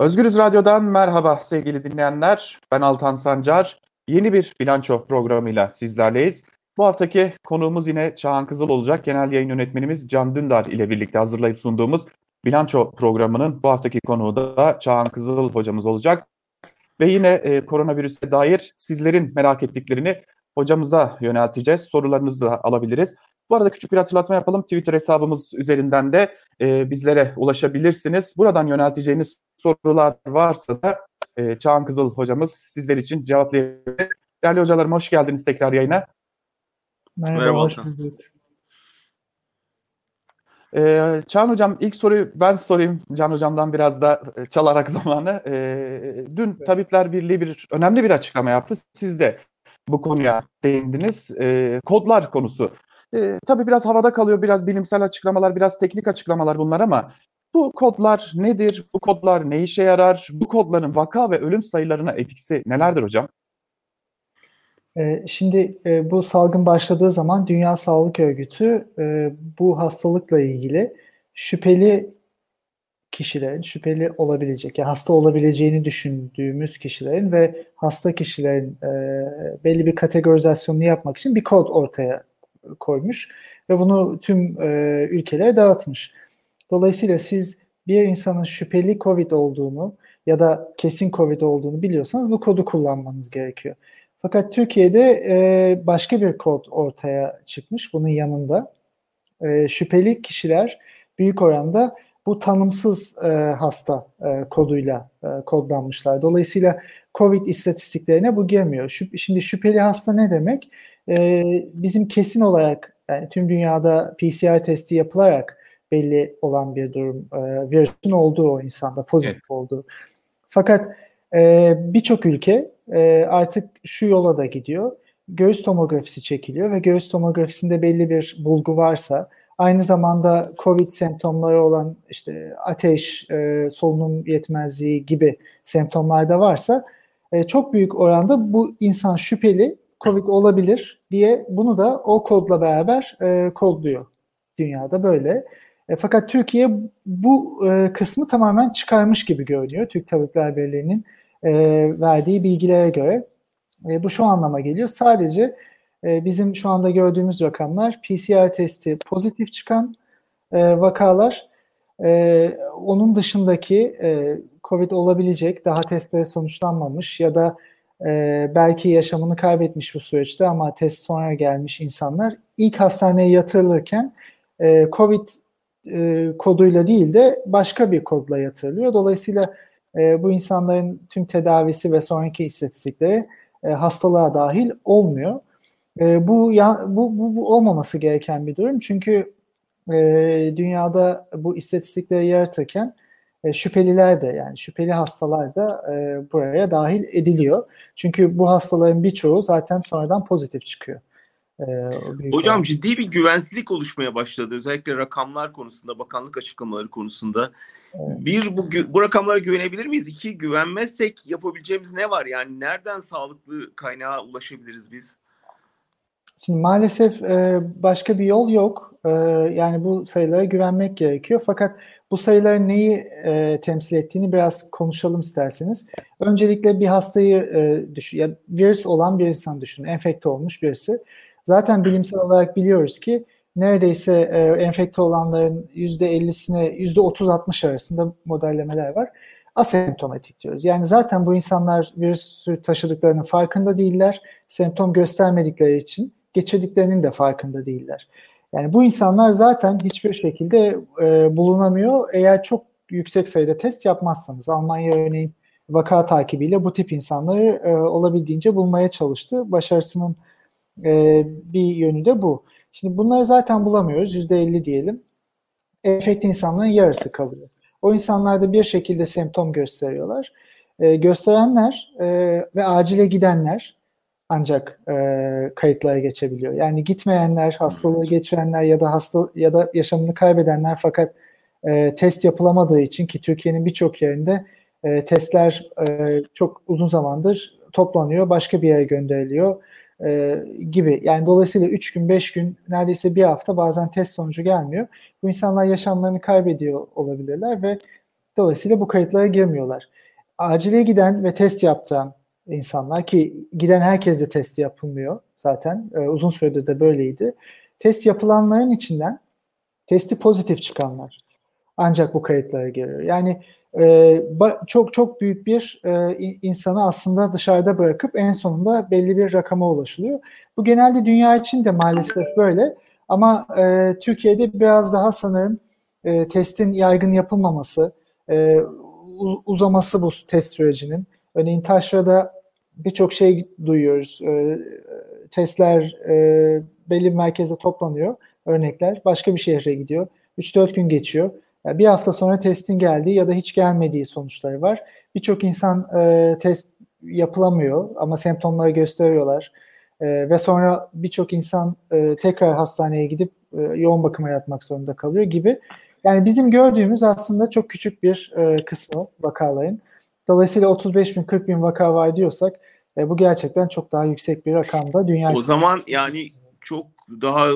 Özgürüz Radyo'dan merhaba sevgili dinleyenler. Ben Altan Sancar. Yeni bir bilanço programıyla sizlerleyiz. Bu haftaki konuğumuz yine Çağan Kızıl olacak. Genel yayın yönetmenimiz Can Dündar ile birlikte hazırlayıp sunduğumuz bilanço programının bu haftaki konuğu da Çağan Kızıl hocamız olacak. Ve yine e, koronavirüse dair sizlerin merak ettiklerini hocamıza yönelteceğiz. Sorularınızı da alabiliriz. Bu arada küçük bir hatırlatma yapalım. Twitter hesabımız üzerinden de e, bizlere ulaşabilirsiniz. Buradan yönelteceğiniz sorular varsa da e, Çağan Kızıl hocamız sizler için cevaplayabilir. Değerli hocalarım hoş geldiniz tekrar yayına. Merhaba, Merhaba hoş bulduk. Ee, Çağan Hocam ilk soruyu ben sorayım Can Hocam'dan biraz da e, çalarak zamanı. Ee, dün Tabipler Birliği bir önemli bir açıklama yaptı. Siz de bu konuya değindiniz. Ee, kodlar konusu. Ee, tabii biraz havada kalıyor, biraz bilimsel açıklamalar, biraz teknik açıklamalar bunlar ama bu kodlar nedir? Bu kodlar ne işe yarar? Bu kodların vaka ve ölüm sayılarına etkisi nelerdir hocam? Ee, şimdi e, bu salgın başladığı zaman Dünya Sağlık Örgütü e, bu hastalıkla ilgili şüpheli kişilerin, şüpheli olabilecek, yani hasta olabileceğini düşündüğümüz kişilerin ve hasta kişilerin e, belli bir kategorizasyonunu yapmak için bir kod ortaya koymuş ve bunu tüm ülkelere dağıtmış. Dolayısıyla siz bir insanın şüpheli COVID olduğunu ya da kesin COVID olduğunu biliyorsanız bu kodu kullanmanız gerekiyor. Fakat Türkiye'de e, başka bir kod ortaya çıkmış bunun yanında. E, şüpheli kişiler büyük oranda bu tanımsız e, hasta e, koduyla e, kodlanmışlar. Dolayısıyla COVID istatistiklerine bu girmiyor. Şüp, şimdi şüpheli hasta ne demek? E, bizim kesin olarak yani tüm dünyada PCR testi yapılarak belli olan bir durum. E, virüsün olduğu o insanda, pozitif evet. olduğu. Fakat e, birçok ülke e, artık şu yola da gidiyor. Göğüs tomografisi çekiliyor ve göğüs tomografisinde belli bir bulgu varsa aynı zamanda COVID semptomları olan işte ateş, e, solunum yetmezliği gibi semptomlar da varsa e, çok büyük oranda bu insan şüpheli COVID olabilir diye bunu da o kodla beraber e, kodluyor. Dünyada böyle. E, fakat Türkiye bu e, kısmı tamamen çıkarmış gibi görünüyor. Türk Tabipler Birliği'nin e, verdiği bilgilere göre. E, bu şu anlama geliyor. Sadece e, bizim şu anda gördüğümüz rakamlar PCR testi pozitif çıkan e, vakalar. E, onun dışındaki e, COVID olabilecek, daha testleri sonuçlanmamış ya da e, belki yaşamını kaybetmiş bu süreçte ama test sonra gelmiş insanlar ilk hastaneye yatırılırken e, COVID e, koduyla değil de başka bir kodla yatırılıyor. Dolayısıyla e, bu insanların tüm tedavisi ve sonraki istatistikleri e, hastalığa dahil olmuyor. E, bu, ya, bu, bu, bu olmaması gereken bir durum çünkü e, dünyada bu istatistikleri yaratırken e, şüpheliler de yani şüpheli hastalar da e, buraya dahil ediliyor. Çünkü bu hastaların birçoğu zaten sonradan pozitif çıkıyor. Ee, Hocam olan. ciddi bir güvensizlik oluşmaya başladı. Özellikle rakamlar konusunda, bakanlık açıklamaları konusunda. Evet. Bir, bu, bu rakamlara güvenebilir miyiz? İki, güvenmezsek yapabileceğimiz ne var? Yani nereden sağlıklı kaynağa ulaşabiliriz biz? Şimdi maalesef e, başka bir yol yok. E, yani bu sayılara güvenmek gerekiyor. Fakat bu sayıların neyi e, temsil ettiğini biraz konuşalım isterseniz. Öncelikle bir hastayı e, düşün, ya virüs olan bir insan düşünün, enfekte olmuş birisi. Zaten bilimsel olarak biliyoruz ki neredeyse e, enfekte olanların %50'sine %30-60 arasında modellemeler var. Asemptomatik diyoruz. Yani zaten bu insanlar virüsü taşıdıklarının farkında değiller. Semptom göstermedikleri için geçirdiklerinin de farkında değiller. Yani bu insanlar zaten hiçbir şekilde e, bulunamıyor eğer çok yüksek sayıda test yapmazsanız. Almanya örneğin vaka takibiyle bu tip insanları e, olabildiğince bulmaya çalıştı. Başarısının e, bir yönü de bu. Şimdi bunları zaten bulamıyoruz. %50 diyelim. Enfekte insanların yarısı kalıyor. O insanlar da bir şekilde semptom gösteriyorlar. E, gösterenler e, ve acile gidenler ancak e, kayıtlara geçebiliyor. Yani gitmeyenler, hastalığı geçirenler ya da hasta ya da yaşamını kaybedenler fakat e, test yapılamadığı için ki Türkiye'nin birçok yerinde e, testler e, çok uzun zamandır toplanıyor, başka bir yere gönderiliyor e, gibi. Yani dolayısıyla 3 gün, 5 gün, neredeyse bir hafta bazen test sonucu gelmiyor. Bu insanlar yaşamlarını kaybediyor olabilirler ve Dolayısıyla bu kayıtlara girmiyorlar. Acile giden ve test yaptıran insanlar ki giden herkes de test yapılmıyor zaten. E, uzun süredir de böyleydi. Test yapılanların içinden testi pozitif çıkanlar ancak bu kayıtlara giriyor. Yani e, çok çok büyük bir e, insanı aslında dışarıda bırakıp en sonunda belli bir rakama ulaşılıyor. Bu genelde dünya için de maalesef böyle ama e, Türkiye'de biraz daha sanırım e, testin yaygın yapılmaması, e, uzaması bu test sürecinin. Örneğin taşrada birçok şey duyuyoruz. E, testler e, belli bir merkezde toplanıyor, örnekler. Başka bir şehre gidiyor. 3-4 gün geçiyor. Yani bir hafta sonra testin geldiği ya da hiç gelmediği sonuçları var. Birçok insan e, test yapılamıyor ama semptomları gösteriyorlar. E, ve sonra birçok insan e, tekrar hastaneye gidip e, yoğun bakıma yatmak zorunda kalıyor gibi. Yani bizim gördüğümüz aslında çok küçük bir e, kısmı vakaların. Dolayısıyla 35 bin 40 bin vaka var diyorsak e, bu gerçekten çok daha yüksek bir rakamda. Dünya o zaman yani çok daha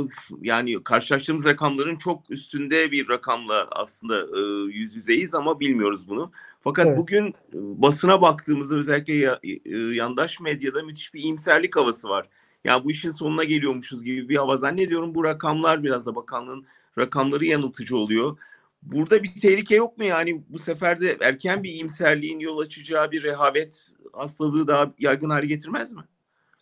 yani karşılaştığımız rakamların çok üstünde bir rakamla aslında e, yüz yüzeyiz ama bilmiyoruz bunu. Fakat evet. bugün e, basına baktığımızda özellikle ya, e, yandaş medyada müthiş bir iyimserlik havası var. Yani bu işin sonuna geliyormuşuz gibi bir hava zannediyorum. Bu rakamlar biraz da bakanlığın rakamları yanıltıcı oluyor. Burada bir tehlike yok mu yani bu sefer de erken bir iyimserliğin yol açacağı bir rehavet hastalığı daha yaygın hale getirmez mi?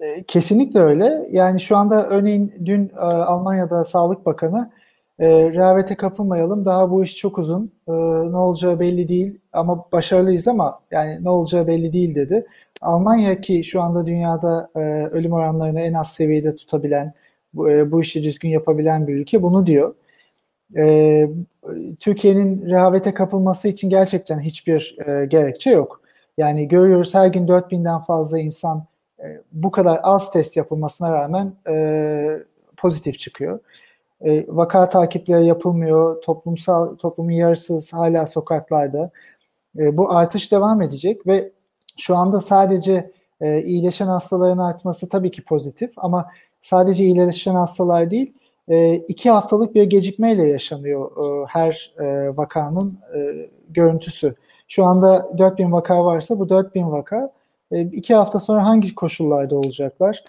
E, kesinlikle öyle. Yani şu anda örneğin dün e, Almanya'da Sağlık Bakanı e, rehavete kapılmayalım. Daha bu iş çok uzun. E, ne olacağı belli değil ama başarılıyız ama yani ne olacağı belli değil dedi. Almanya ki şu anda dünyada e, ölüm oranlarını en az seviyede tutabilen, bu, e, bu işi düzgün yapabilen bir ülke bunu diyor. E, Türkiye'nin rehavete kapılması için gerçekten hiçbir e, gerekçe yok. Yani görüyoruz her gün 4000'den fazla insan e, bu kadar az test yapılmasına rağmen e, pozitif çıkıyor. E, vaka takipleri yapılmıyor. Toplumsal toplumun yarısı hala sokaklarda. E, bu artış devam edecek ve şu anda sadece e, iyileşen hastaların artması tabii ki pozitif ama sadece iyileşen hastalar değil, e, iki haftalık bir gecikmeyle yaşanıyor e, her e, vakanın e, görüntüsü. Şu anda 4000 vaka varsa bu 4000 vaka e, iki hafta sonra hangi koşullarda olacaklar?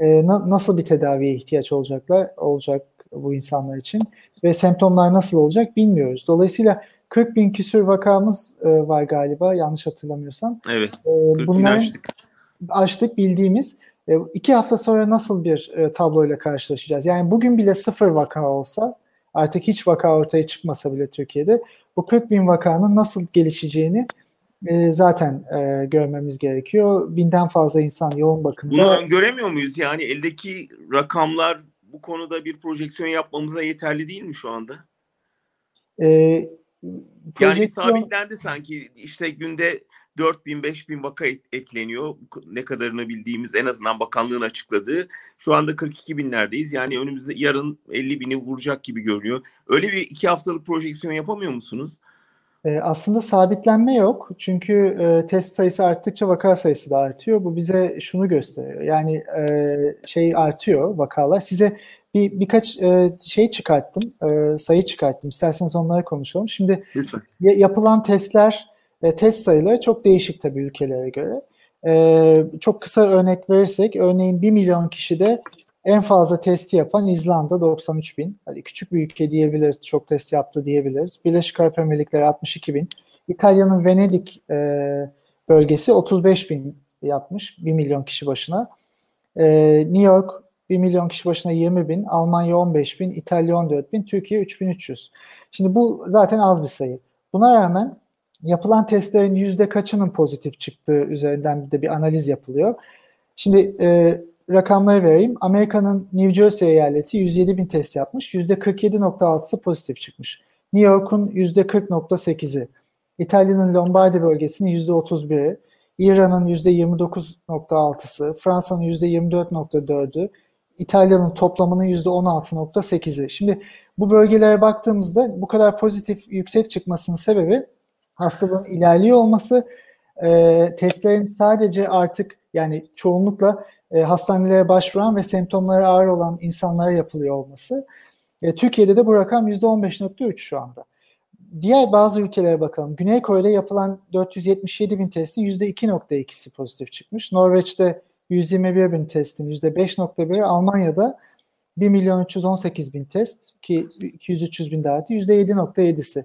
E, na, nasıl bir tedaviye ihtiyaç olacaklar olacak bu insanlar için ve semptomlar nasıl olacak bilmiyoruz. Dolayısıyla 40 bin küsür vakamız e, var galiba yanlış hatırlamıyorsam. Evet. E, bunları açtık. açtık bildiğimiz. E, iki hafta sonra nasıl bir e, tabloyla karşılaşacağız? Yani bugün bile sıfır vaka olsa artık hiç vaka ortaya çıkmasa bile Türkiye'de bu 40 bin vakanın nasıl gelişeceğini e, zaten e, görmemiz gerekiyor. Binden fazla insan yoğun bakımda. Bunu öngöremiyor muyuz? Yani eldeki rakamlar bu konuda bir projeksiyon yapmamıza yeterli değil mi şu anda? E, projeksiyon... Yani sabitlendi sanki işte günde 4 bin 5 bin vaka ekleniyor. Ne kadarını bildiğimiz en azından bakanlığın açıkladığı. Şu anda 42 binlerdeyiz. Yani önümüzde yarın 50 bini vuracak gibi görünüyor. Öyle bir iki haftalık projeksiyon yapamıyor musunuz? E, aslında sabitlenme yok. Çünkü e, test sayısı arttıkça vaka sayısı da artıyor. Bu bize şunu gösteriyor. Yani e, şey artıyor vakalar. Size bir birkaç e, şey çıkarttım, e, sayı çıkarttım. İsterseniz onlara konuşalım. Şimdi Lütfen. yapılan testler, e, test sayıları çok değişik tabii ülkelere göre. E, çok kısa örnek verirsek, örneğin 1 milyon kişide en fazla testi yapan İzlanda 93 bin. Hadi küçük bir ülke diyebiliriz, çok test yaptı diyebiliriz. Birleşik Arap Emirlikleri 62 bin. İtalya'nın Venedik e, bölgesi 35 bin yapmış 1 milyon kişi başına. E, New York 1 milyon kişi başına 20 bin, Almanya 15 bin, İtalya 14 bin, Türkiye 3300. Şimdi bu zaten az bir sayı. Buna rağmen yapılan testlerin yüzde kaçının pozitif çıktığı üzerinden de bir analiz yapılıyor. Şimdi e, rakamları vereyim. Amerika'nın New Jersey eyaleti 107 bin test yapmış. %47.6'sı pozitif çıkmış. New York'un %40.8'i. İtalya'nın Lombardi bölgesinin %31'i. İran'ın %29.6'sı. Fransa'nın %24.4'ü. İtalya'nın toplamının %16.8'i. Şimdi bu bölgelere baktığımızda bu kadar pozitif yüksek çıkmasının sebebi hastalığın ilerliyor olması, e, testlerin sadece artık yani çoğunlukla e, hastanelere başvuran ve semptomları ağır olan insanlara yapılıyor olması. E, Türkiye'de de bu rakam %15.3 şu anda. diğer bazı ülkelere bakalım. Güney Kore'de yapılan 477 bin testin %2.2'si pozitif çıkmış. Norveç'te 121 bin testin %5.1'i, Almanya'da 1 milyon 318 bin test ki 200-300 bin dahati %7.7'si.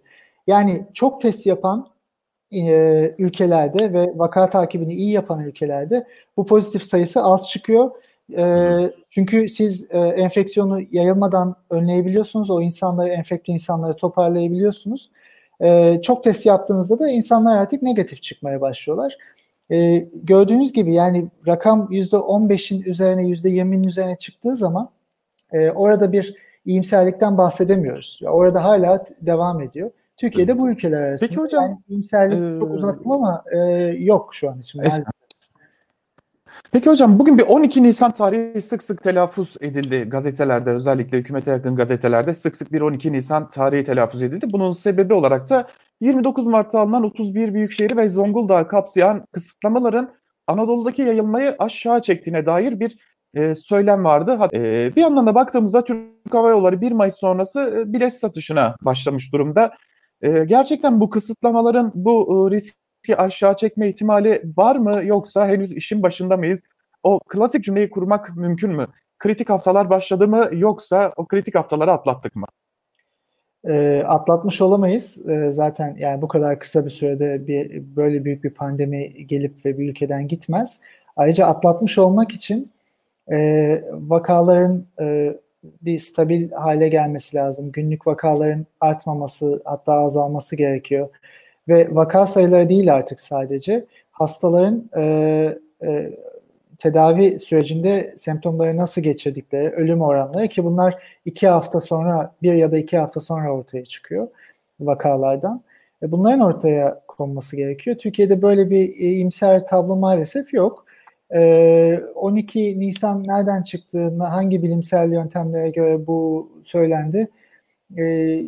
Yani çok test yapan e, ülkelerde ve vaka takibini iyi yapan ülkelerde bu pozitif sayısı az çıkıyor. E, çünkü siz e, enfeksiyonu yayılmadan önleyebiliyorsunuz. O insanları, enfekte insanları toparlayabiliyorsunuz. E, çok test yaptığınızda da insanlar artık negatif çıkmaya başlıyorlar. E, gördüğünüz gibi yani rakam %15'in üzerine %20'nin üzerine çıktığı zaman e, orada bir iyimserlikten bahsedemiyoruz. Ya orada hala devam ediyor. Türkiye'de bu ülkeler arasında. Peki hocam. Yani iyimserlik e, çok uzattım ama e, yok şu an için. Peki hocam bugün bir 12 Nisan tarihi sık sık telaffuz edildi gazetelerde özellikle hükümete yakın gazetelerde sık sık bir 12 Nisan tarihi telaffuz edildi. Bunun sebebi olarak da 29 Mart'ta alınan 31 büyükşehir ve Zonguldak'ı kapsayan kısıtlamaların Anadolu'daki yayılmayı aşağı çektiğine dair bir e, söylem vardı. E, bir yandan da baktığımızda Türk Hava Yolları 1 Mayıs sonrası e, bilet satışına başlamış durumda. E, gerçekten bu kısıtlamaların bu e, riski aşağı çekme ihtimali var mı yoksa henüz işin başında mıyız? O klasik cümleyi kurmak mümkün mü? Kritik haftalar başladı mı yoksa o kritik haftaları atlattık mı? E, atlatmış olamayız. E, zaten yani bu kadar kısa bir sürede bir böyle büyük bir pandemi gelip ve bir ülkeden gitmez. Ayrıca atlatmış olmak için e, vakaların e, bir stabil hale gelmesi lazım. Günlük vakaların artmaması hatta azalması gerekiyor. Ve vaka sayıları değil artık sadece. Hastaların e, e, tedavi sürecinde semptomları nasıl geçirdikleri, ölüm oranları ki bunlar iki hafta sonra, bir ya da iki hafta sonra ortaya çıkıyor vakalardan. E bunların ortaya konması gerekiyor. Türkiye'de böyle bir imser tablo maalesef yok. 12 ee, Nisan nereden çıktı, hangi bilimsel yöntemlere göre bu söylendi? Ee,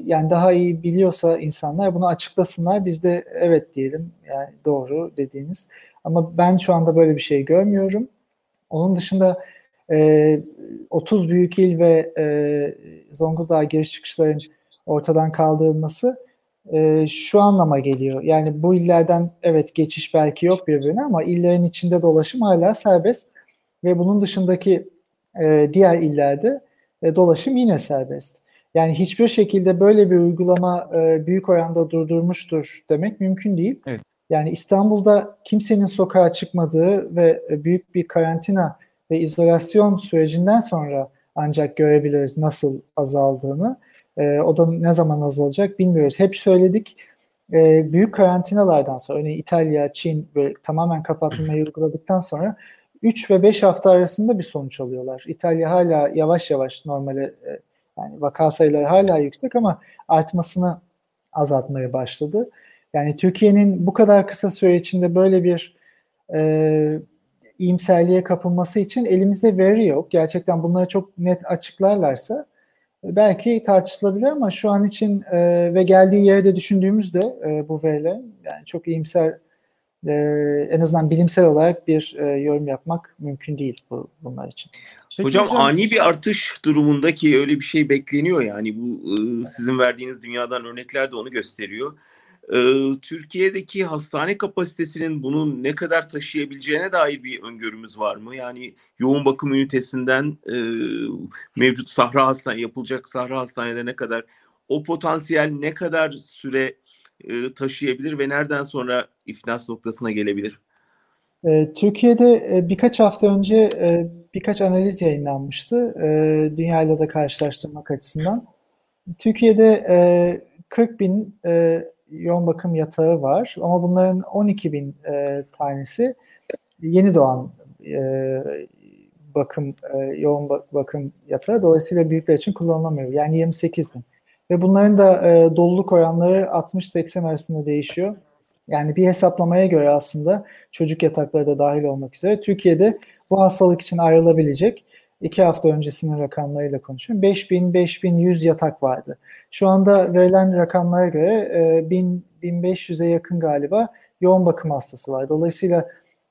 yani daha iyi biliyorsa insanlar bunu açıklasınlar. Biz de evet diyelim. Yani doğru dediğiniz. Ama ben şu anda böyle bir şey görmüyorum. Onun dışında 30 e, büyük il ve e, Zonguldak giriş çıkışların ortadan kaldırılması e, şu anlama geliyor. Yani bu illerden evet geçiş belki yok birbirine ama illerin içinde dolaşım hala serbest ve bunun dışındaki e, diğer illerde e, dolaşım yine serbest. Yani hiçbir şekilde böyle bir uygulama e, büyük oranda durdurmuştur demek mümkün değil. Evet. Yani İstanbul'da kimsenin sokağa çıkmadığı ve büyük bir karantina ve izolasyon sürecinden sonra ancak görebiliriz nasıl azaldığını. E, o da ne zaman azalacak bilmiyoruz. Hep söyledik e, büyük karantinalardan sonra örneğin İtalya, Çin böyle tamamen kapatmayı uyguladıktan sonra 3 ve 5 hafta arasında bir sonuç alıyorlar. İtalya hala yavaş yavaş normale e, yani vaka sayıları hala yüksek ama artmasını azaltmaya başladı. Yani Türkiye'nin bu kadar kısa süre içinde böyle bir e, iyimserliğe kapılması için elimizde veri yok. Gerçekten bunları çok net açıklarlarsa belki tartışılabilir ama şu an için e, ve geldiği yeri de düşündüğümüzde e, bu veriler yani çok iyimser e, en azından bilimsel olarak bir e, yorum yapmak mümkün değil bu, bunlar için. Peki hocam, hocam ani bir artış durumundaki öyle bir şey bekleniyor yani bu e, sizin verdiğiniz dünyadan örnekler de onu gösteriyor. Ee, Türkiye'deki hastane kapasitesinin bunu ne kadar taşıyabileceğine dair bir öngörümüz var mı? Yani yoğun bakım ünitesinden e, mevcut sahra hastane yapılacak sahra hastanelerine kadar o potansiyel ne kadar süre e, taşıyabilir ve nereden sonra iflas noktasına gelebilir? Ee, Türkiye'de birkaç hafta önce birkaç analiz yayınlanmıştı. Dünyayla da karşılaştırmak açısından. Türkiye'de 40 bin yoğun bakım yatağı var ama bunların 12 bin e, tanesi yeni doğan e, bakım e, yoğun bakım yatağı dolayısıyla büyükler için kullanılamıyor. Yani 28 bin. Ve bunların da e, doluluk oranları 60-80 arasında değişiyor. Yani bir hesaplamaya göre aslında çocuk yatakları da dahil olmak üzere Türkiye'de bu hastalık için ayrılabilecek iki hafta öncesinin rakamlarıyla konuşuyorum. 5000 5100 yatak vardı. Şu anda verilen rakamlara göre e, 1000 1500'e yakın galiba yoğun bakım hastası var. Dolayısıyla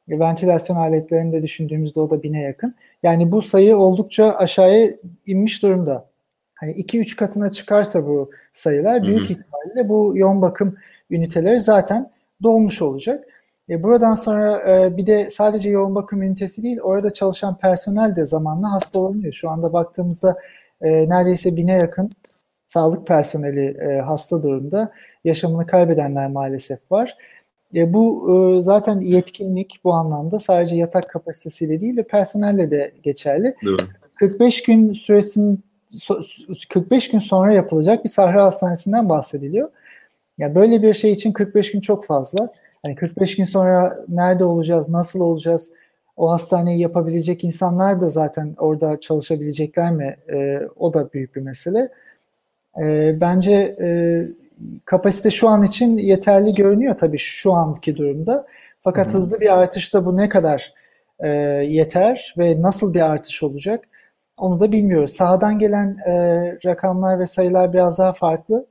ventilasyon aletlerini de düşündüğümüzde o da 1000'e yakın. Yani bu sayı oldukça aşağıya inmiş durumda. hani 2-3 katına çıkarsa bu sayılar büyük hı hı. ihtimalle bu yoğun bakım üniteleri zaten dolmuş olacak. E, buradan sonra e, bir de sadece yoğun bakım ünitesi değil, orada çalışan personel de zamanla hastalanıyor. Şu anda baktığımızda e, neredeyse bine yakın sağlık personeli e, hasta durumda. Yaşamını kaybedenler maalesef var. E, bu e, zaten yetkinlik bu anlamda sadece yatak kapasitesiyle değil de personelle de geçerli. Doğru. 45 gün süresin 45 gün sonra yapılacak bir sahra hastanesinden bahsediliyor. Yani böyle bir şey için 45 gün çok fazla. Yani 45 gün sonra nerede olacağız, nasıl olacağız? O hastaneyi yapabilecek insanlar da zaten orada çalışabilecekler mi? E, o da büyük bir mesele. E, bence e, kapasite şu an için yeterli görünüyor tabii şu anki durumda. Fakat Hı-hı. hızlı bir artışta bu ne kadar e, yeter ve nasıl bir artış olacak onu da bilmiyoruz. Sahadan gelen e, rakamlar ve sayılar biraz daha farklı.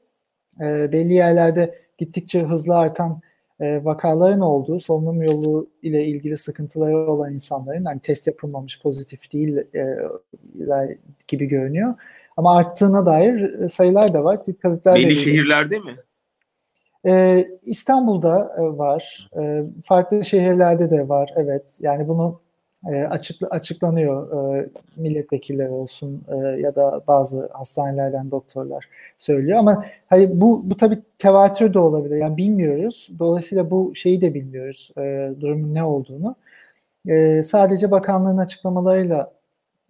E, belli yerlerde gittikçe hızlı artan e, vakaların olduğu, solunum yolu ile ilgili sıkıntıları olan insanların hani test yapılmamış pozitif değil e, gibi görünüyor. Ama arttığına dair sayılar da var. Tabipler Belli şehirlerde mi? Ee, İstanbul'da e, var, e, farklı şehirlerde de var. Evet, yani bunu e, açık, açıklanıyor e, milletvekilleri olsun e, ya da bazı hastanelerden doktorlar söylüyor. Ama hayır bu bu tabii tevatür de olabilir. Yani bilmiyoruz. Dolayısıyla bu şeyi de bilmiyoruz. E, durumun ne olduğunu. E, sadece bakanlığın açıklamalarıyla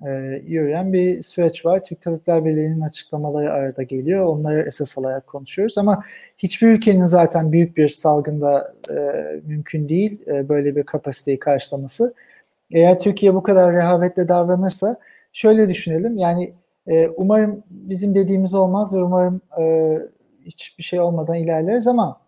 e, yürüyen bir süreç var. Türk Tabipler Birliği'nin açıklamaları arada geliyor. Onları esas alarak konuşuyoruz ama hiçbir ülkenin zaten büyük bir salgında e, mümkün değil e, böyle bir kapasiteyi karşılaması. Eğer Türkiye bu kadar rehavetle davranırsa şöyle düşünelim yani e, umarım bizim dediğimiz olmaz ve umarım e, hiçbir şey olmadan ilerleriz ama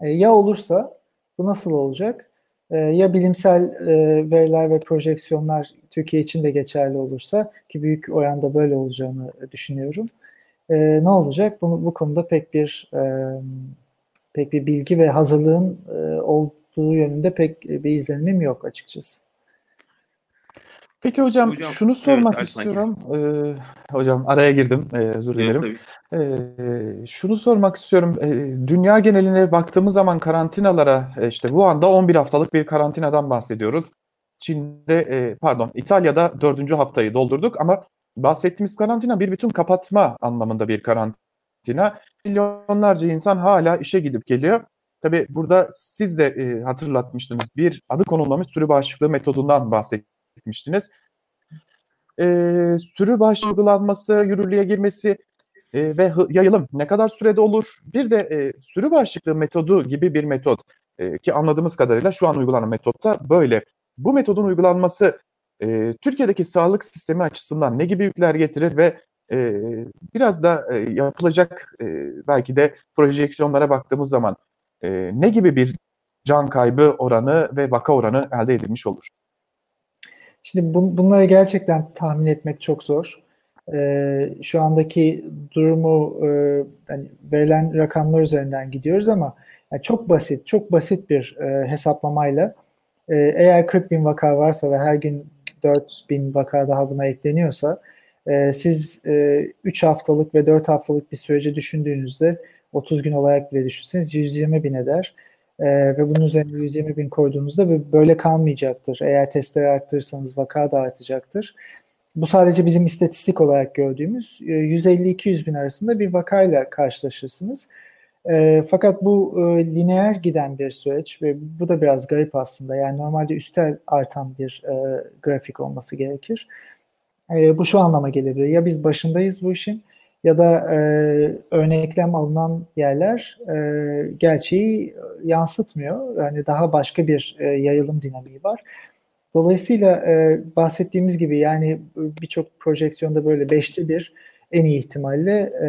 e, ya olursa bu nasıl olacak? E, ya bilimsel e, veriler ve projeksiyonlar Türkiye için de geçerli olursa ki büyük oranda böyle olacağını düşünüyorum. E, ne olacak? Bu, bu konuda pek bir e, pek bir bilgi ve hazırlığın e, olduğu yönünde pek bir izlenimim yok açıkçası. Peki hocam, hocam şunu sormak evet, istiyorum. Ee, hocam araya girdim. Ee, özür dilerim. Evet, ee, şunu sormak istiyorum. Ee, dünya geneline baktığımız zaman karantinalara e, işte bu anda 11 haftalık bir karantinadan bahsediyoruz. Çin'de e, pardon İtalya'da dördüncü haftayı doldurduk ama bahsettiğimiz karantina bir bütün kapatma anlamında bir karantina. Milyonlarca insan hala işe gidip geliyor. Tabi burada siz de e, hatırlatmıştınız. Bir adı konulmamış sürü bağışıklığı metodundan bahsetmiştiniz. E, sürü bağışıklığı uygulanması, yürürlüğe girmesi e, ve yayılım ne kadar sürede olur? Bir de e, sürü bağışıklığı metodu gibi bir metot e, ki anladığımız kadarıyla şu an uygulanan metotta böyle. Bu metodun uygulanması e, Türkiye'deki sağlık sistemi açısından ne gibi yükler getirir ve e, biraz da e, yapılacak e, belki de projeksiyonlara baktığımız zaman e, ne gibi bir can kaybı oranı ve vaka oranı elde edilmiş olur? Şimdi bun, bunları gerçekten tahmin etmek çok zor. Ee, şu andaki durumu e, yani verilen rakamlar üzerinden gidiyoruz ama yani çok basit, çok basit bir e, hesaplamayla e, eğer 40 bin vaka varsa ve her gün 4 bin vaka daha buna ekleniyorsa e, siz e, 3 haftalık ve 4 haftalık bir süreci düşündüğünüzde 30 gün olarak bile düşünseniz 120 bin eder. E, ve bunun üzerine 120 bin koyduğunuzda böyle kalmayacaktır. Eğer testleri arttırırsanız vaka da artacaktır. Bu sadece bizim istatistik olarak gördüğümüz 150-200 bin arasında bir vakayla karşılaşırsınız. E, fakat bu e, lineer giden bir süreç ve bu da biraz garip aslında. Yani normalde üstel artan bir e, grafik olması gerekir. E, bu şu anlama gelebilir. Ya biz başındayız bu işin ya da e, örneklem alınan yerler e, gerçeği yansıtmıyor. Yani daha başka bir e, yayılım dinamiği var. Dolayısıyla e, bahsettiğimiz gibi yani birçok projeksiyonda böyle beşte bir en iyi ihtimalle e,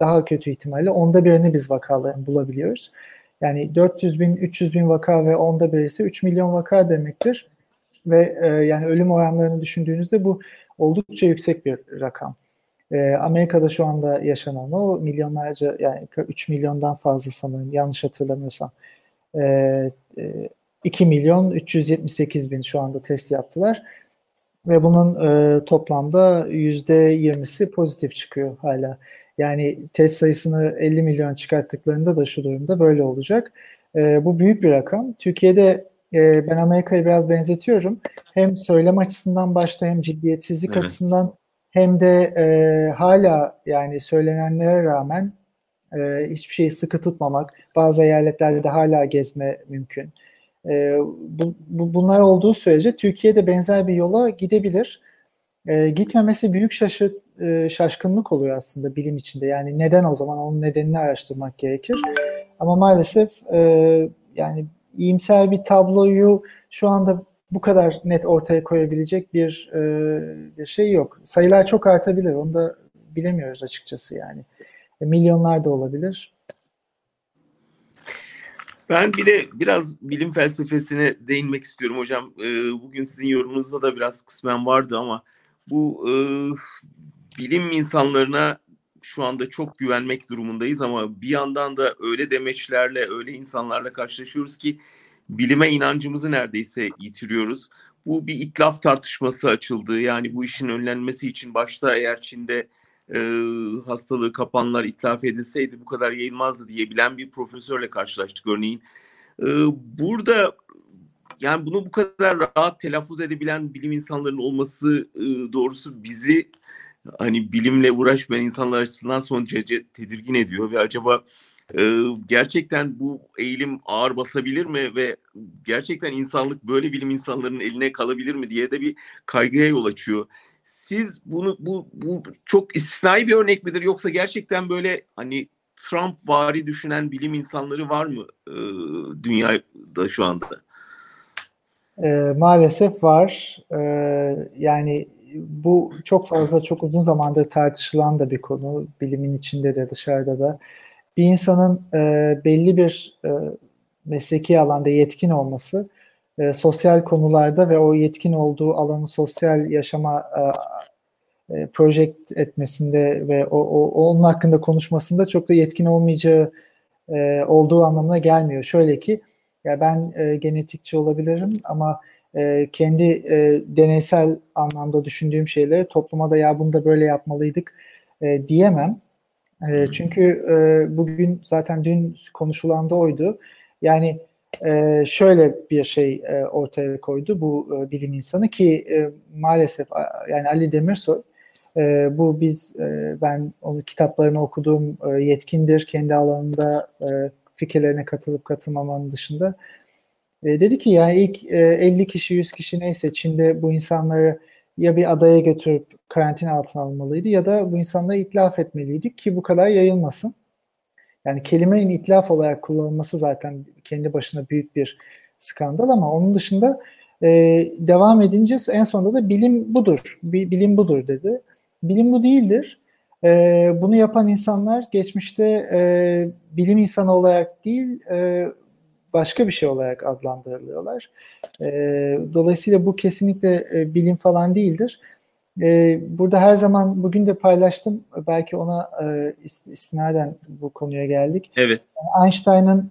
daha kötü ihtimalle onda birini biz vakaların bulabiliyoruz. Yani 400 bin, 300 bin vaka ve onda biri ise 3 milyon vaka demektir. Ve e, yani ölüm oranlarını düşündüğünüzde bu oldukça yüksek bir rakam. E, Amerika'da şu anda yaşanan o milyonlarca yani 3 milyondan fazla sanırım yanlış hatırlamıyorsam. E, e, 2 milyon 378 bin şu anda test yaptılar. ve bunun e, toplamda %20'si pozitif çıkıyor hala. Yani test sayısını 50 milyon çıkarttıklarında da şu durumda böyle olacak. E, bu büyük bir rakam. Türkiye'de e, ben Amerika'yı biraz benzetiyorum. Hem söylem açısından başta hem ciddiyetsizlik evet. açısından hem de e, hala yani söylenenlere rağmen e, hiçbir şeyi sıkı tutmamak, bazı eyaletlerde de hala gezme mümkün. E, bu, bu, bunlar olduğu sürece Türkiye'de benzer bir yola gidebilir. E, gitmemesi büyük şaşırt, e, şaşkınlık oluyor aslında bilim içinde. Yani neden o zaman onun nedenini araştırmak gerekir. Ama maalesef e, yani iyimser bir tabloyu şu anda bu kadar net ortaya koyabilecek bir, e, bir şey yok. Sayılar çok artabilir. Onu da bilemiyoruz açıkçası yani. E, milyonlar da olabilir. Ben bir de biraz bilim felsefesine değinmek istiyorum hocam. E, bugün sizin yorumunuzda da biraz kısmen vardı ama bu e, bilim insanlarına şu anda çok güvenmek durumundayız ama bir yandan da öyle demeçlerle, öyle insanlarla karşılaşıyoruz ki bilime inancımızı neredeyse yitiriyoruz. Bu bir itlaf tartışması açıldı. Yani bu işin önlenmesi için başta eğer Çin'de e, hastalığı kapanlar itlaf edilseydi bu kadar yayılmazdı diyebilen bir profesörle karşılaştık örneğin. E, burada yani bunu bu kadar rahat telaffuz edebilen bilim insanlarının olması e, doğrusu bizi hani bilimle uğraşmayan insanlar açısından son derece tedirgin ediyor ve acaba e, gerçekten bu eğilim ağır basabilir mi ve gerçekten insanlık böyle bilim insanlarının eline kalabilir mi diye de bir kaygıya yol açıyor. Siz bunu bu bu çok istisnai bir örnek midir yoksa gerçekten böyle hani Trump vari düşünen bilim insanları var mı e, dünyada şu anda? E, maalesef var. E, yani bu çok fazla çok uzun zamandır tartışılan da bir konu bilimin içinde de dışarıda da bir insanın e, belli bir e, mesleki alanda yetkin olması e, sosyal konularda ve o yetkin olduğu alanı sosyal yaşama e, e, project etmesinde ve o, o onun hakkında konuşmasında çok da yetkin olmayacağı e, olduğu anlamına gelmiyor. Şöyle ki ya ben e, genetikçi olabilirim ama e, kendi e, deneysel anlamda düşündüğüm şeyleri topluma da ya bunu da böyle yapmalıydık e, diyemem. E, çünkü e, bugün zaten dün konuşulan da oydu. Yani e, şöyle bir şey e, ortaya koydu bu e, bilim insanı ki e, maalesef yani Ali Demirsoy e, bu biz e, ben onu kitaplarını okuduğum e, yetkindir kendi alanında e, fikirlerine katılıp katılmamanın dışında e, dedi ki yani ilk e, 50 kişi 100 kişi neyse Çin'de bu insanları ya bir adaya götürüp karantina altına almalıydı ya da bu insanları itlaf etmeliydik ki bu kadar yayılmasın. Yani kelimenin itlaf olarak kullanılması zaten kendi başına büyük bir skandal ama onun dışında e, devam edince en sonunda da bilim budur, bilim budur dedi. Bilim bu değildir. E, bunu yapan insanlar geçmişte e, bilim insanı olarak değil, e, başka bir şey olarak adlandırılıyorlar. E, dolayısıyla bu kesinlikle e, bilim falan değildir. E, burada her zaman bugün de paylaştım. Belki ona e, istinaden bu konuya geldik. Evet. Einstein'ın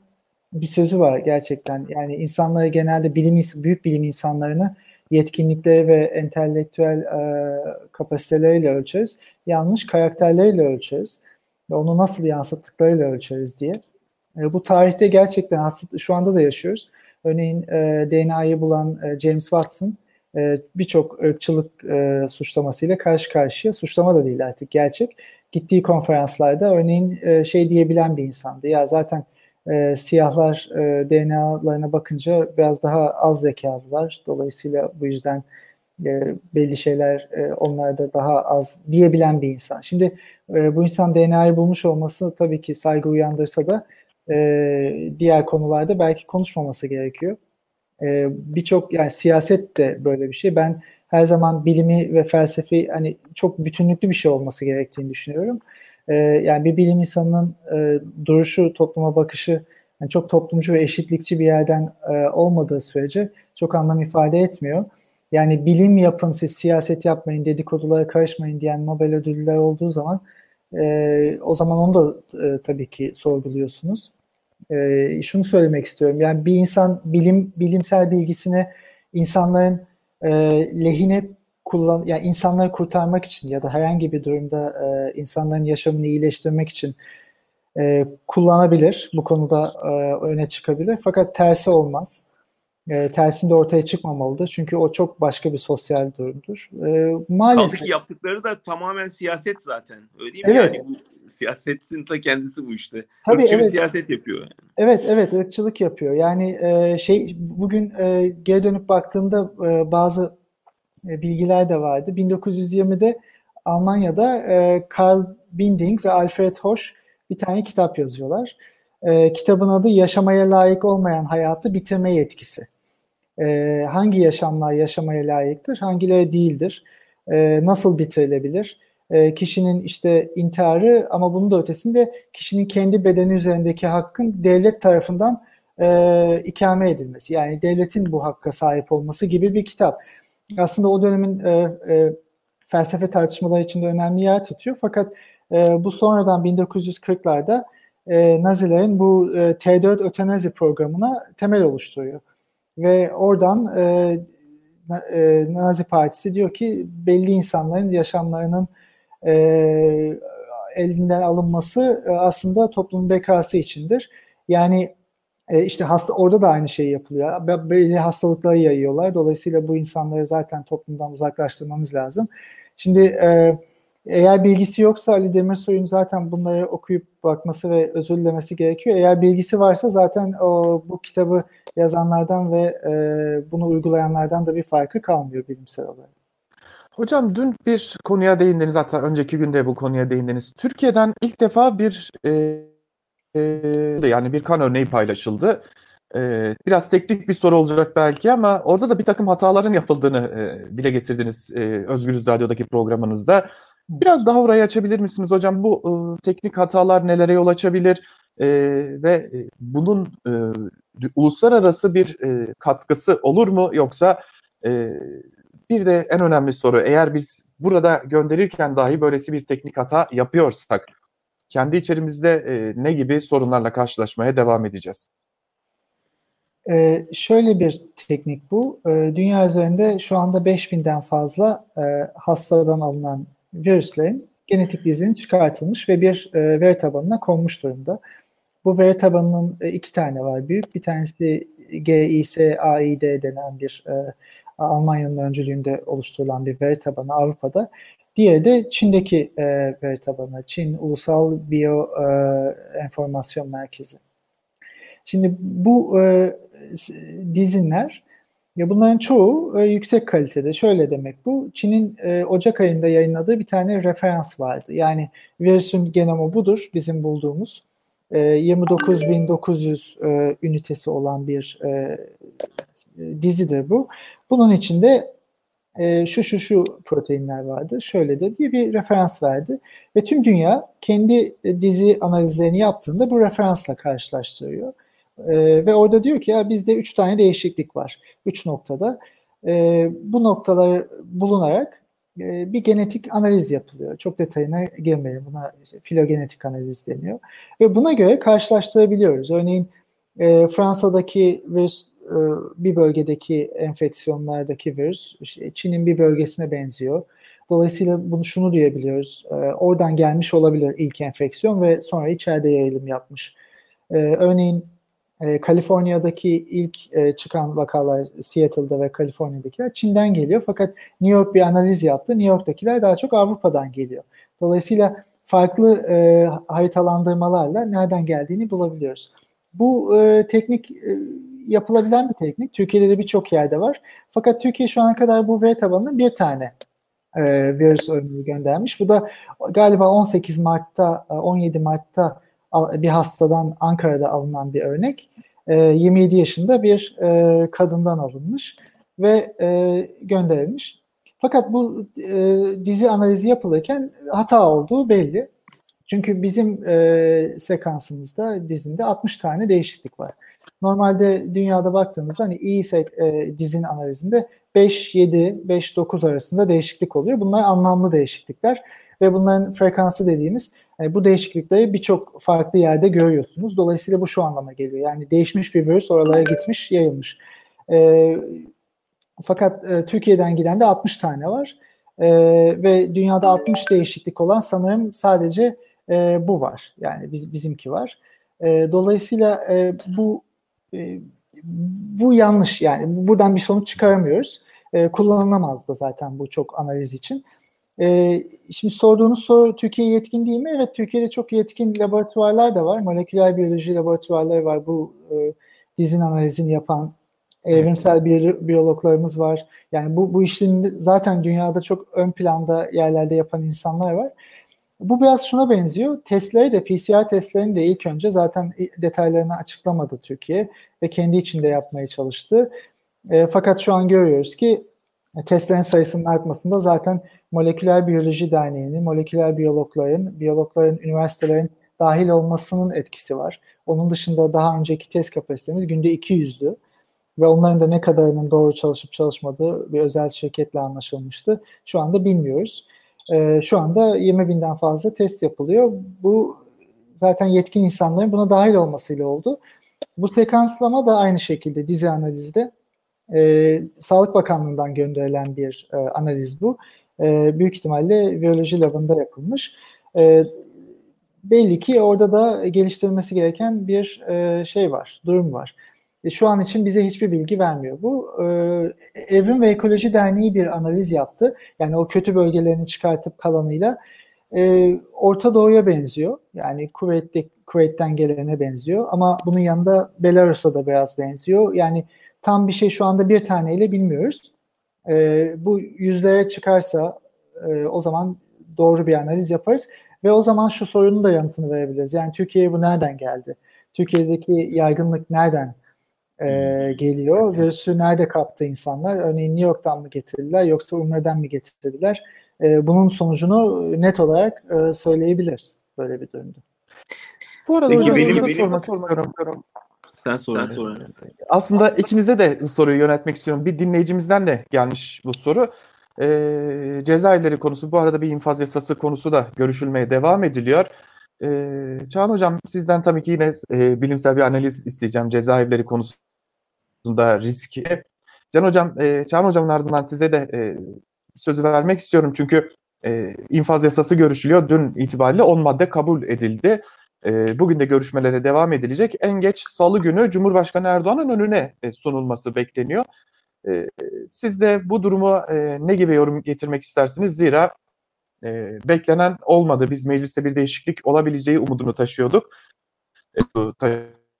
bir sözü var gerçekten. Yani insanları genelde bilim büyük bilim insanlarını yetkinlikleri ve entelektüel e, kapasiteleriyle ölçeriz. Yanlış karakterleriyle ölçeriz. Ve onu nasıl yansıttıklarıyla ölçeriz diye. E, bu tarihte gerçekten aslında şu anda da yaşıyoruz. Örneğin e, DNA'yı bulan e, James Watson e, birçok ırkçılık e, suçlamasıyla karşı karşıya. Suçlama da değil artık gerçek. Gittiği konferanslarda örneğin e, şey diyebilen bir insandı. Ya zaten e, siyahlar e, DNA'larına bakınca biraz daha az zekalılar. Dolayısıyla bu yüzden e, belli şeyler e, onlarda daha az diyebilen bir insan. Şimdi e, bu insan DNA'yı bulmuş olması tabii ki saygı uyandırsa da e, diğer konularda belki konuşmaması gerekiyor. E, Birçok yani siyaset de böyle bir şey. Ben her zaman bilimi ve felsefi hani çok bütünlüklü bir şey olması gerektiğini düşünüyorum. E, yani bir bilim insanının e, duruşu, topluma bakışı yani çok toplumcu ve eşitlikçi bir yerden e, olmadığı sürece çok anlam ifade etmiyor. Yani bilim yapın siz siyaset yapmayın, dedikodulara karışmayın diyen Nobel ödüllüler olduğu zaman e, o zaman onu da e, tabii ki sorguluyorsunuz. E, şunu söylemek istiyorum. Yani bir insan bilim bilimsel bilgisini insanların e, lehine kullan yani insanları kurtarmak için ya da herhangi bir durumda e, insanların yaşamını iyileştirmek için e, kullanabilir. Bu konuda e, öne çıkabilir. Fakat tersi olmaz. E, tersinde ortaya çıkmamalıdır. Çünkü o çok başka bir sosyal durumdur. E, maalesef. Kaldı ki yaptıkları da tamamen siyaset zaten. Öyle değil mi? Evet. Yani bu siyasetin ta kendisi bu işte. Tabii, Irkçı evet. siyaset yapıyor. Yani. Evet, evet. ırkçılık yapıyor. Yani e, şey bugün e, geri dönüp baktığımda e, bazı e, bilgiler de vardı. 1920'de Almanya'da e, Karl Binding ve Alfred Hosch bir tane kitap yazıyorlar. E, kitabın adı Yaşamaya Layık Olmayan Hayatı Bitirme Yetkisi. E, hangi yaşamlar yaşamaya layıktır, hangileri değildir, e, nasıl bitirilebilir, e, kişinin işte intiharı ama bunun da ötesinde kişinin kendi bedeni üzerindeki hakkın devlet tarafından e, ikame edilmesi. Yani devletin bu hakka sahip olması gibi bir kitap. Aslında o dönemin e, e, felsefe tartışmaları içinde önemli yer tutuyor. Fakat e, bu sonradan 1940'larda e, Nazilerin bu e, T4 ötenazi programına temel oluşturuyor. Ve oradan e, e, Nazi Partisi diyor ki belli insanların yaşamlarının e, elinden alınması e, aslında toplumun bekası içindir. Yani e, işte hasta, orada da aynı şey yapılıyor. Belli hastalıkları yayıyorlar. Dolayısıyla bu insanları zaten toplumdan uzaklaştırmamız lazım. Şimdi e, eğer bilgisi yoksa Ali Demirsoy'un zaten bunları okuyup bakması ve özür dilemesi gerekiyor. Eğer bilgisi varsa zaten o, bu kitabı yazanlardan ve e, bunu uygulayanlardan da bir farkı kalmıyor bilimsel olarak. Hocam dün bir konuya değindiniz hatta önceki günde bu konuya değindiniz. Türkiye'den ilk defa bir e, e, yani bir kan örneği paylaşıldı. E, biraz teknik bir soru olacak belki ama orada da bir takım hataların yapıldığını e, dile getirdiniz e, Özgürüz Radyo'daki programınızda. Biraz daha orayı açabilir misiniz hocam? Bu e, teknik hatalar nelere yol açabilir e, ve e, bunun e, uluslararası bir e, katkısı olur mu yoksa e, bir de en önemli soru eğer biz burada gönderirken dahi böylesi bir teknik hata yapıyorsak kendi içerimizde e, ne gibi sorunlarla karşılaşmaya devam edeceğiz? Ee, şöyle bir teknik bu. Ee, dünya üzerinde şu anda 5000'den fazla e, hastadan alınan virüslerin genetik dizinin çıkartılmış ve bir e, veri tabanına konmuş durumda. Bu veri tabanının e, iki tane var büyük. Bir tanesi GIS-AID denen bir e, Almanya'nın öncülüğünde oluşturulan bir veri tabanı Avrupa'da. Diğeri de Çin'deki e, veri tabanı. Çin Ulusal Biyo e, Enformasyon Merkezi. Şimdi bu e, dizinler ya bunların çoğu e, yüksek kalitede. Şöyle demek bu. Çin'in e, Ocak ayında yayınladığı bir tane referans vardı. Yani virüsün genomu budur bizim bulduğumuz. E, 29.900 e, ünitesi olan bir e, dizidir bu. Bunun içinde e, şu şu şu proteinler vardı, şöyle de diye bir referans verdi. Ve tüm dünya kendi e, dizi analizlerini yaptığında bu referansla karşılaştırıyor. E, ve orada diyor ki ya bizde üç tane değişiklik var. Üç noktada. E, bu noktalar bulunarak e, bir genetik analiz yapılıyor. Çok detayına girmeyelim. Buna işte filogenetik analiz deniyor. Ve buna göre karşılaştırabiliyoruz. Örneğin e, Fransa'daki virüs e, bir bölgedeki enfeksiyonlardaki virüs Çin'in bir bölgesine benziyor. Dolayısıyla bunu şunu diyebiliyoruz. E, oradan gelmiş olabilir ilk enfeksiyon ve sonra içeride yayılım yapmış. E, örneğin Kaliforniya'daki ilk çıkan vakalar Seattle'da ve Kaliforniya'dakiler Çin'den geliyor. Fakat New York bir analiz yaptı. New York'takiler daha çok Avrupa'dan geliyor. Dolayısıyla farklı e, haritalandırmalarla nereden geldiğini bulabiliyoruz. Bu e, teknik e, yapılabilen bir teknik. Türkiye'de de birçok yerde var. Fakat Türkiye şu ana kadar bu veri tabanına bir tane e, virüs örneği göndermiş. Bu da galiba 18 Mart'ta, 17 Mart'ta bir hastadan Ankara'da alınan bir örnek. E, 27 yaşında bir e, kadından alınmış ve e, gönderilmiş. Fakat bu e, dizi analizi yapılırken hata olduğu belli. Çünkü bizim sekansımızda dizinde 60 tane değişiklik var. Normalde dünyada baktığımızda hani iyi e, dizin analizinde 5, 7, 5, 9 arasında değişiklik oluyor. Bunlar anlamlı değişiklikler ve bunların frekansı dediğimiz yani bu değişiklikleri birçok farklı yerde görüyorsunuz. Dolayısıyla bu şu anlama geliyor. Yani değişmiş bir virüs oralara gitmiş, yayılmış. Ee, Fakat e, Türkiye'den giden de 60 tane var. E, ve dünyada 60 değişiklik olan sanırım sadece e, bu var. Yani biz bizimki var. E, dolayısıyla e, bu e, bu yanlış yani buradan bir sonuç çıkaramıyoruz. E, kullanılamaz da zaten bu çok analiz için. E, şimdi sorduğunuz soru Türkiye yetkin değil mi? Evet Türkiye'de çok yetkin laboratuvarlar da var. Moleküler biyoloji laboratuvarları var. Bu e, dizin analizini yapan evrimsel biyologlarımız var. Yani bu, bu işin zaten dünyada çok ön planda yerlerde yapan insanlar var. Bu biraz şuna benziyor. Testleri de PCR testlerini de ilk önce zaten detaylarını açıklamadı Türkiye ve kendi içinde yapmaya çalıştı. E, fakat şu an görüyoruz ki testlerin sayısının artmasında zaten Moleküler Biyoloji Derneği'nin, moleküler biyologların, biyologların, üniversitelerin dahil olmasının etkisi var. Onun dışında daha önceki test kapasitemiz günde 200'dü ve onların da ne kadarının doğru çalışıp çalışmadığı bir özel şirketle anlaşılmıştı. Şu anda bilmiyoruz. E, şu anda 20 binden fazla test yapılıyor. Bu zaten yetkin insanların buna dahil olmasıyla oldu. Bu sekanslama da aynı şekilde dizi analizde e, Sağlık Bakanlığı'ndan gönderilen bir e, analiz bu. E, büyük ihtimalle biyoloji labında yapılmış. E, belli ki orada da geliştirilmesi gereken bir e, şey var, durum var. E, şu an için bize hiçbir bilgi vermiyor. Bu e, Evrim ve Ekoloji Derneği bir analiz yaptı. Yani o kötü bölgelerini çıkartıp kalanıyla e, Orta Doğu'ya benziyor. Yani Kuveyt'te, Kuveyt'ten gelene benziyor. Ama bunun yanında Belarus'a da biraz benziyor. Yani tam bir şey şu anda bir taneyle bilmiyoruz. E, bu yüzlere çıkarsa e, o zaman doğru bir analiz yaparız. Ve o zaman şu sorunun da yanıtını verebiliriz. Yani Türkiye'ye bu nereden geldi? Türkiye'deki yaygınlık nereden e, geliyor? Virüsü nerede kaptı insanlar? Örneğin New York'tan mı getirdiler yoksa Umre'den mi getirdiler? E, bunun sonucunu net olarak e, söyleyebiliriz böyle bir durumda. Bu arada Peki, benim, benim sormak istiyorum. Sen sor. Sen sor. Aslında ikinize de bu soruyu yönetmek istiyorum. Bir dinleyicimizden de gelmiş bu soru. Ee, cezaevleri konusu bu arada bir infaz yasası konusu da görüşülmeye devam ediliyor. Ee, Çağan Hocam sizden tabii ki yine e, bilimsel bir analiz isteyeceğim cezaevleri konusunda riski. Can Hocam, e, Çağan Hocam'ın ardından size de e, sözü vermek istiyorum. Çünkü e, infaz yasası görüşülüyor. Dün itibariyle 10 madde kabul edildi. E, bugün de görüşmelere devam edilecek. En geç salı günü Cumhurbaşkanı Erdoğan'ın önüne e, sunulması bekleniyor. E, siz de bu durumu e, ne gibi yorum getirmek istersiniz? Zira e, beklenen olmadı. Biz mecliste bir değişiklik olabileceği umudunu taşıyorduk. E,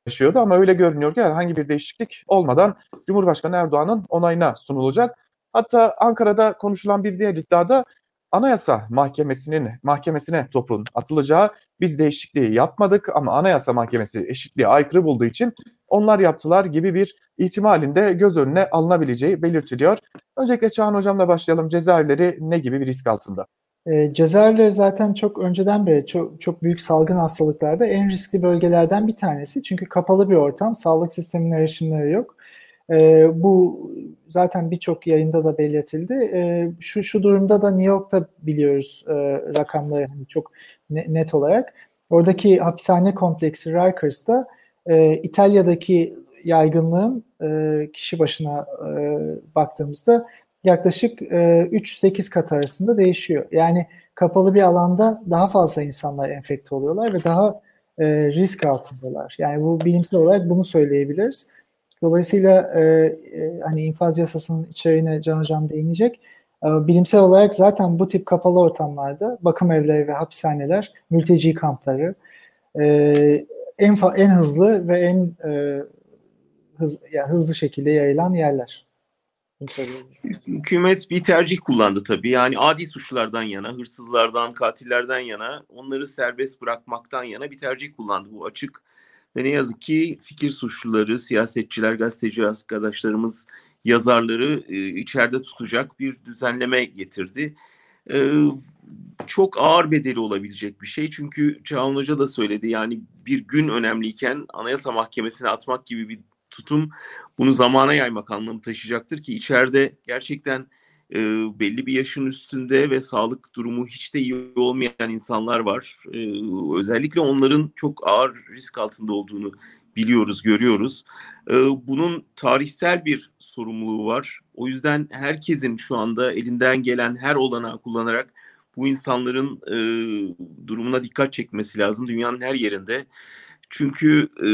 taşıyordu ama öyle görünüyor ki herhangi bir değişiklik olmadan Cumhurbaşkanı Erdoğan'ın onayına sunulacak. Hatta Ankara'da konuşulan bir diğer iddiada Anayasa Mahkemesi'nin mahkemesine topun atılacağı biz değişikliği yapmadık ama Anayasa Mahkemesi eşitliğe aykırı bulduğu için onlar yaptılar gibi bir ihtimalin de göz önüne alınabileceği belirtiliyor. Öncelikle Çağan Hocam'la başlayalım. Cezaevleri ne gibi bir risk altında? E, cezaevleri zaten çok önceden beri çok, çok büyük salgın hastalıklarda en riskli bölgelerden bir tanesi. Çünkü kapalı bir ortam, sağlık sisteminin erişimleri yok. E, bu zaten birçok yayında da belirtildi. E, şu şu durumda da New York'ta biliyoruz e, rakamları hani çok ne, net olarak. Oradaki hapishane kompleksi Rikers'ta e, İtalya'daki yaygınlığın e, kişi başına e, baktığımızda yaklaşık e, 3-8 kat arasında değişiyor. Yani kapalı bir alanda daha fazla insanlar enfekte oluyorlar ve daha e, risk altındalar. Yani bu bilimsel olarak bunu söyleyebiliriz. Dolayısıyla e, e, hani infaz yasasının içeriğine Can Hocam değinecek. E, bilimsel olarak zaten bu tip kapalı ortamlarda bakım evleri ve hapishaneler, mülteci kampları e, en en hızlı ve en e, hız, yani hızlı şekilde yayılan yerler. Hükümet bir tercih kullandı tabii. Yani adi suçlardan yana, hırsızlardan, katillerden yana, onları serbest bırakmaktan yana bir tercih kullandı. Bu açık ve ne yazık ki fikir suçluları, siyasetçiler, gazeteci arkadaşlarımız, yazarları e, içeride tutacak bir düzenleme getirdi. E, çok ağır bedeli olabilecek bir şey. Çünkü Çağan Hoca da söyledi yani bir gün önemliyken Anayasa Mahkemesi'ne atmak gibi bir tutum bunu zamana yaymak anlamı taşıyacaktır ki içeride gerçekten e, belli bir yaşın üstünde ve sağlık durumu hiç de iyi olmayan insanlar var. E, özellikle onların çok ağır risk altında olduğunu biliyoruz, görüyoruz. E, bunun tarihsel bir sorumluluğu var. O yüzden herkesin şu anda elinden gelen her olanağı kullanarak bu insanların e, durumuna dikkat çekmesi lazım dünyanın her yerinde. Çünkü e,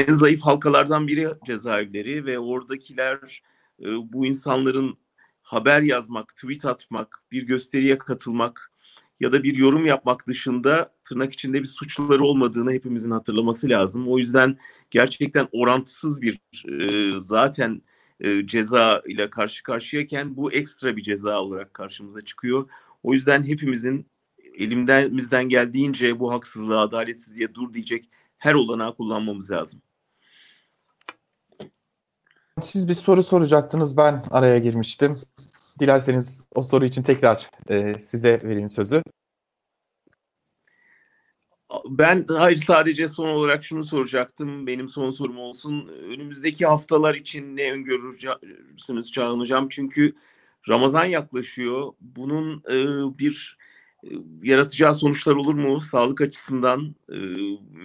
en zayıf halkalardan biri cezaevleri ve oradakiler e, bu insanların haber yazmak, tweet atmak, bir gösteriye katılmak ya da bir yorum yapmak dışında tırnak içinde bir suçları olmadığını hepimizin hatırlaması lazım. O yüzden gerçekten orantısız bir e, zaten e, ceza ile karşı karşıyayken bu ekstra bir ceza olarak karşımıza çıkıyor. O yüzden hepimizin elimden geldiğince bu haksızlığa, adaletsizliğe dur diyecek her olanağı kullanmamız lazım. Siz bir soru soracaktınız, ben araya girmiştim. Dilerseniz o soru için tekrar e, size vereyim sözü. Ben hayır sadece son olarak şunu soracaktım. Benim son sorum olsun. Önümüzdeki haftalar için ne öngörürsünüz Çağın Hocam? Çünkü Ramazan yaklaşıyor. Bunun e, bir e, yaratacağı sonuçlar olur mu sağlık açısından? E,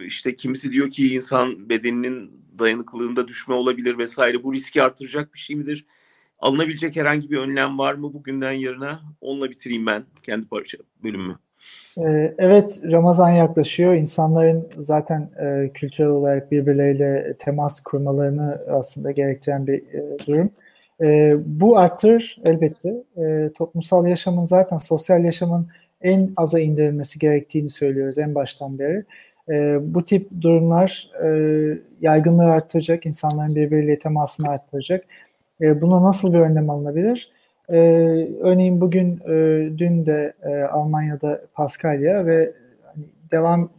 işte kimisi diyor ki insan bedeninin dayanıklılığında düşme olabilir vesaire. Bu riski artıracak bir şey midir? Alınabilecek herhangi bir önlem var mı bugünden yarına? Onunla bitireyim ben kendi parça bölümümü. Ee, evet Ramazan yaklaşıyor. İnsanların zaten e, kültürel olarak birbirleriyle temas kurmalarını aslında gerektiren bir e, durum. E, bu arttırır elbette. E, toplumsal yaşamın zaten sosyal yaşamın en aza indirilmesi gerektiğini söylüyoruz en baştan beri. E, bu tip durumlar e, yaygınlığı arttıracak, insanların birbiriyle temasını arttıracak. E, buna nasıl bir önlem alınabilir? E, örneğin bugün, e, dün de e, Almanya'da Paskalya ve hani, devam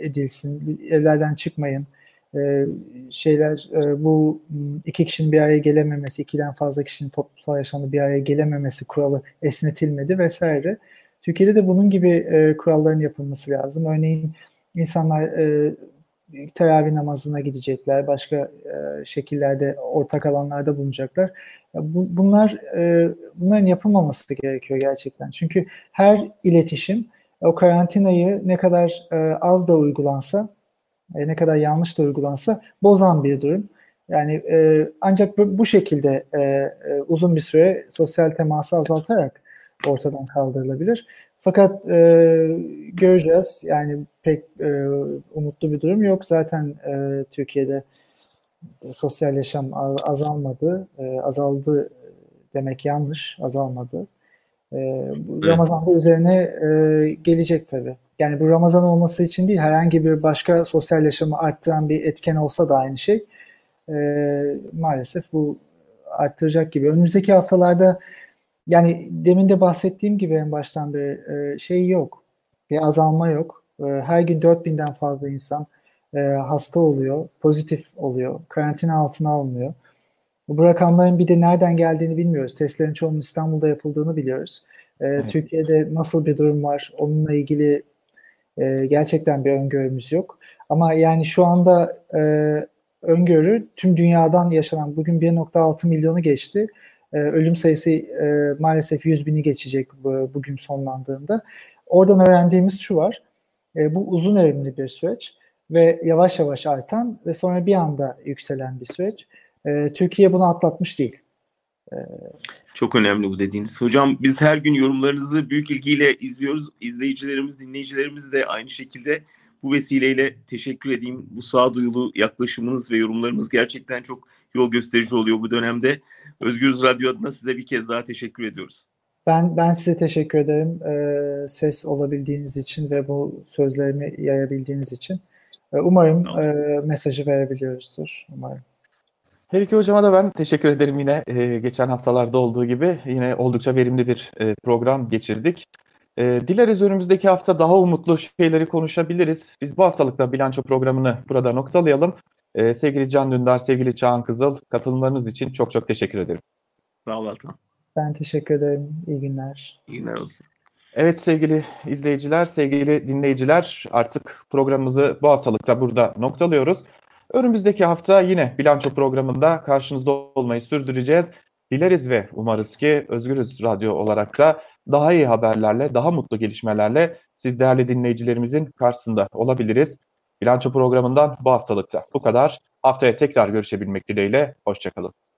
edilsin, evlerden çıkmayın, e, şeyler e, bu iki kişinin bir araya gelememesi, ikiden fazla kişinin toplumsal yaşamda bir araya gelememesi kuralı esnetilmedi vesaire. Türkiye'de de bunun gibi e, kuralların yapılması lazım. Örneğin insanlar e, teravih namazına gidecekler, başka e, şekillerde ortak alanlarda bulunacaklar. Bu, bunlar e, bunların yapılmaması gerekiyor gerçekten. Çünkü her iletişim o karantinayı ne kadar e, az da uygulansa, ne kadar yanlış da uygulansa bozan bir durum. Yani ancak bu, şekilde uzun bir süre sosyal teması azaltarak ortadan kaldırılabilir. Fakat e, göreceğiz. Yani pek e, umutlu bir durum yok. Zaten e, Türkiye'de sosyal yaşam azalmadı. E, azaldı demek yanlış. Azalmadı. E, bu Ramazan'da üzerine e, gelecek tabii. Yani bu Ramazan olması için değil, herhangi bir başka sosyal yaşamı arttıran bir etken olsa da aynı şey. E, maalesef bu arttıracak gibi. Önümüzdeki haftalarda yani demin de bahsettiğim gibi en baştan bir e, şey yok. Bir azalma yok. E, her gün 4000'den fazla insan e, hasta oluyor, pozitif oluyor, karantina altına alınıyor. Bu rakamların bir de nereden geldiğini bilmiyoruz. Testlerin çoğunun İstanbul'da yapıldığını biliyoruz. E, evet. Türkiye'de nasıl bir durum var onunla ilgili e, gerçekten bir öngörümüz yok. Ama yani şu anda e, öngörü tüm dünyadan yaşanan bugün 1.6 milyonu geçti. E, ölüm sayısı e, maalesef 100 bini geçecek bu, bugün sonlandığında. Oradan öğrendiğimiz şu var. E, bu uzun erimli bir süreç ve yavaş yavaş artan ve sonra bir anda yükselen bir süreç. E, Türkiye bunu atlatmış değil. Çok önemli bu dediğiniz. Hocam biz her gün yorumlarınızı büyük ilgiyle izliyoruz. İzleyicilerimiz, dinleyicilerimiz de aynı şekilde bu vesileyle teşekkür edeyim. Bu sağduyulu yaklaşımınız ve yorumlarımız gerçekten çok yol gösterici oluyor bu dönemde. Özgürüz Radyo adına size bir kez daha teşekkür ediyoruz. Ben ben size teşekkür ederim. Ee, ses olabildiğiniz için ve bu sözlerimi yayabildiğiniz için. Ee, umarım e, mesajı verebiliyoruzdur. Umarım. Her iki hocama da ben teşekkür ederim yine e, geçen haftalarda olduğu gibi yine oldukça verimli bir e, program geçirdik. E, dileriz önümüzdeki hafta daha umutlu şeyleri konuşabiliriz. Biz bu haftalıkta bilanço programını burada noktalayalım. E, sevgili Can Dündar, sevgili Çağan Kızıl katılımlarınız için çok çok teşekkür ederim. Sağ ol Altan. Ben teşekkür ederim. İyi günler. İyi günler olsun. Evet sevgili izleyiciler, sevgili dinleyiciler artık programımızı bu haftalıkta burada noktalıyoruz. Önümüzdeki hafta yine bilanço programında karşınızda olmayı sürdüreceğiz. Dileriz ve umarız ki Özgürüz Radyo olarak da daha iyi haberlerle, daha mutlu gelişmelerle siz değerli dinleyicilerimizin karşısında olabiliriz. Bilanço programından bu haftalıkta bu kadar. Haftaya tekrar görüşebilmek dileğiyle. Hoşçakalın.